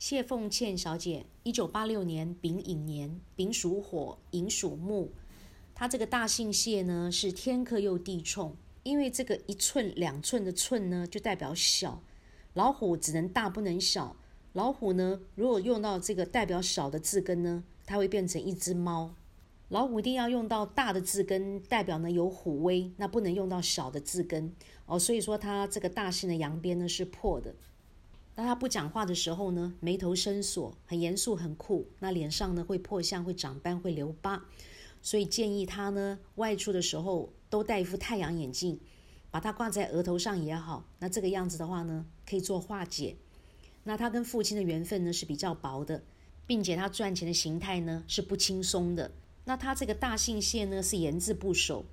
谢凤倩小姐，一九八六年丙寅年，丙属火，寅属木。她这个大姓谢呢，是天克又地冲，因为这个一寸两寸的寸呢，就代表小。老虎只能大不能小。老虎呢，如果用到这个代表小的字根呢，它会变成一只猫。老虎一定要用到大的字根，代表呢有虎威，那不能用到小的字根哦。所以说，它这个大姓的阳边呢是破的。那他不讲话的时候呢，眉头深锁，很严肃，很酷。那脸上呢会破相，会长斑，会留疤。所以建议他呢外出的时候都戴一副太阳眼镜，把它挂在额头上也好。那这个样子的话呢，可以做化解。那他跟父亲的缘分呢是比较薄的，并且他赚钱的形态呢是不轻松的。那他这个大姓谢呢是言字不守。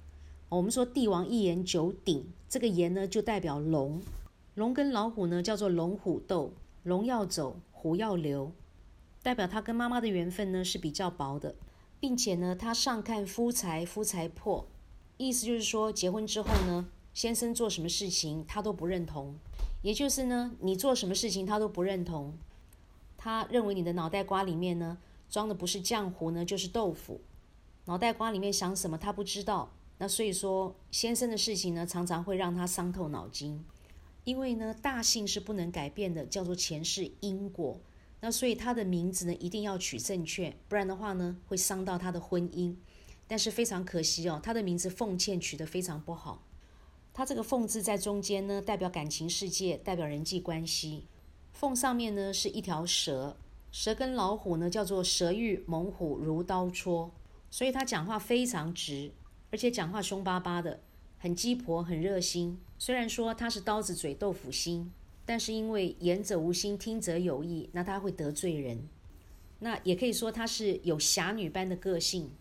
我们说帝王一言九鼎，这个言呢就代表龙。龙跟老虎呢，叫做龙虎斗，龙要走，虎要留，代表他跟妈妈的缘分呢是比较薄的，并且呢，他上看夫财，夫财破，意思就是说，结婚之后呢，先生做什么事情他都不认同，也就是呢，你做什么事情他都不认同，他认为你的脑袋瓜里面呢装的不是浆糊呢，就是豆腐，脑袋瓜里面想什么他不知道，那所以说，先生的事情呢，常常会让他伤透脑筋。因为呢，大姓是不能改变的，叫做前世因果。那所以他的名字呢，一定要取正确，不然的话呢，会伤到他的婚姻。但是非常可惜哦，他的名字凤倩取得非常不好。他这个凤字在中间呢，代表感情世界，代表人际关系。凤上面呢是一条蛇，蛇跟老虎呢叫做蛇遇猛虎如刀戳，所以他讲话非常直，而且讲话凶巴巴的。很鸡婆，很热心。虽然说他是刀子嘴豆腐心，但是因为言者无心，听者有意，那他会得罪人。那也可以说他是有侠女般的个性。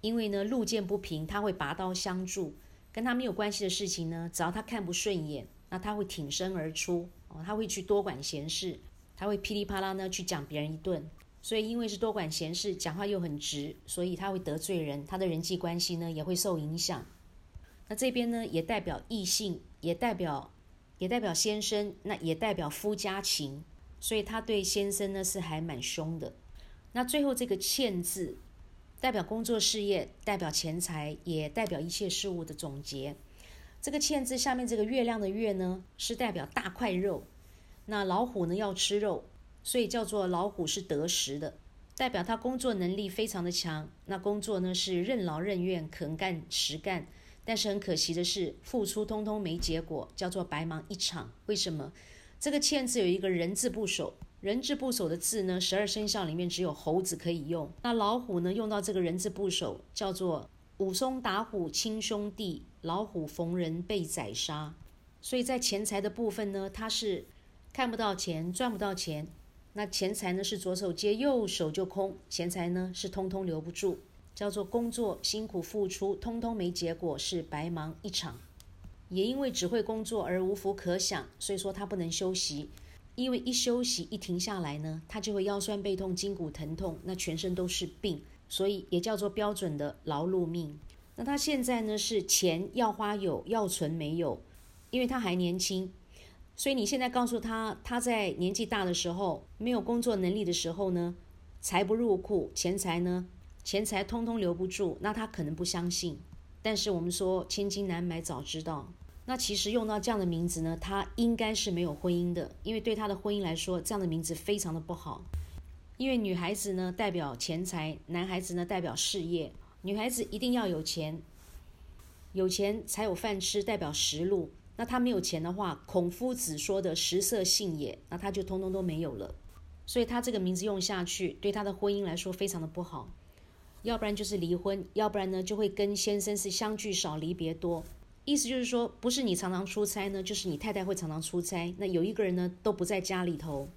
因为呢，路见不平，他会拔刀相助。跟他没有关系的事情呢，只要他看不顺眼，那他会挺身而出。哦，他会去多管闲事，他会噼里啪啦呢去讲别人一顿。所以因为是多管闲事，讲话又很直，所以他会得罪人，他的人际关系呢也会受影响。那这边呢，也代表异性，也代表，也代表先生，那也代表夫家情，所以他对先生呢是还蛮凶的。那最后这个欠字，代表工作事业，代表钱财，也代表一切事物的总结。这个欠字下面这个月亮的月呢，是代表大块肉。那老虎呢要吃肉，所以叫做老虎是得食的，代表他工作能力非常的强。那工作呢是任劳任怨，肯干实干。但是很可惜的是，付出通通没结果，叫做白忙一场。为什么？这个“欠”字有一个人字部首，人字部首的字呢，十二生肖里面只有猴子可以用。那老虎呢，用到这个人字部首，叫做武松打虎亲兄弟，老虎逢人被宰杀。所以在钱财的部分呢，它是看不到钱，赚不到钱。那钱财呢，是左手接右手就空，钱财呢是通通留不住。叫做工作辛苦付出，通通没结果，是白忙一场。也因为只会工作而无福可享，所以说他不能休息。因为一休息一停下来呢，他就会腰酸背痛、筋骨疼痛，那全身都是病，所以也叫做标准的劳碌命。那他现在呢是钱要花有，要存没有，因为他还年轻，所以你现在告诉他，他在年纪大的时候没有工作能力的时候呢，财不入库，钱财呢？钱财通通留不住，那他可能不相信。但是我们说千金难买早知道，那其实用到这样的名字呢，他应该是没有婚姻的，因为对他的婚姻来说，这样的名字非常的不好。因为女孩子呢代表钱财，男孩子呢代表事业。女孩子一定要有钱，有钱才有饭吃，代表食禄。那他没有钱的话，孔夫子说的食色性也，那他就通通都没有了。所以他这个名字用下去，对他的婚姻来说非常的不好。要不然就是离婚，要不然呢就会跟先生是相聚少离别多。意思就是说，不是你常常出差呢，就是你太太会常常出差。那有一个人呢都不在家里头，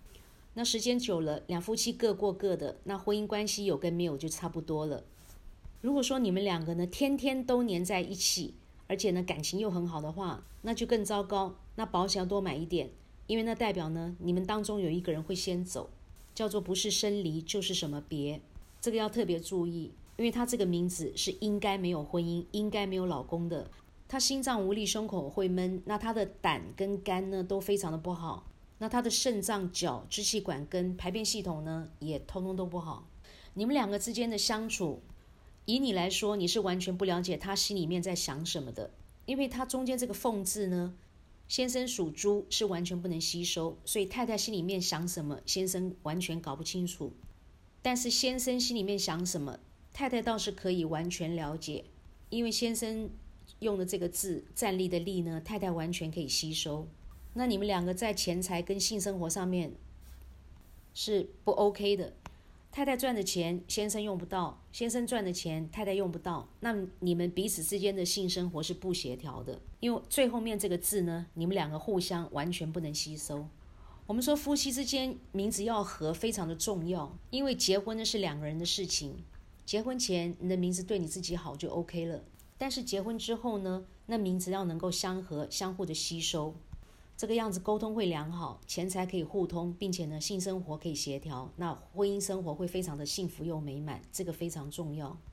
那时间久了，两夫妻各过各的，那婚姻关系有跟没有就差不多了。如果说你们两个呢天天都黏在一起，而且呢感情又很好的话，那就更糟糕。那保险要多买一点，因为那代表呢你们当中有一个人会先走，叫做不是生离就是什么别。这个要特别注意，因为他这个名字是应该没有婚姻，应该没有老公的。他心脏无力，胸口会闷，那他的胆跟肝呢都非常的不好。那他的肾脏、脚、支气管跟排便系统呢，也通通都不好。你们两个之间的相处，以你来说，你是完全不了解他心里面在想什么的，因为他中间这个“凤”字呢，先生属猪，是完全不能吸收，所以太太心里面想什么，先生完全搞不清楚。但是先生心里面想什么，太太倒是可以完全了解，因为先生用的这个字“站立”的“立”呢，太太完全可以吸收。那你们两个在钱财跟性生活上面是不 OK 的。太太赚的钱，先生用不到；先生赚的钱，太太用不到。那你们彼此之间的性生活是不协调的，因为最后面这个字呢，你们两个互相完全不能吸收。我们说夫妻之间名字要合非常的重要，因为结婚呢是两个人的事情。结婚前你的名字对你自己好就 OK 了，但是结婚之后呢，那名字要能够相合、相互的吸收。这个样子沟通会良好，钱财可以互通，并且呢，性生活可以协调，那婚姻生活会非常的幸福又美满，这个非常重要。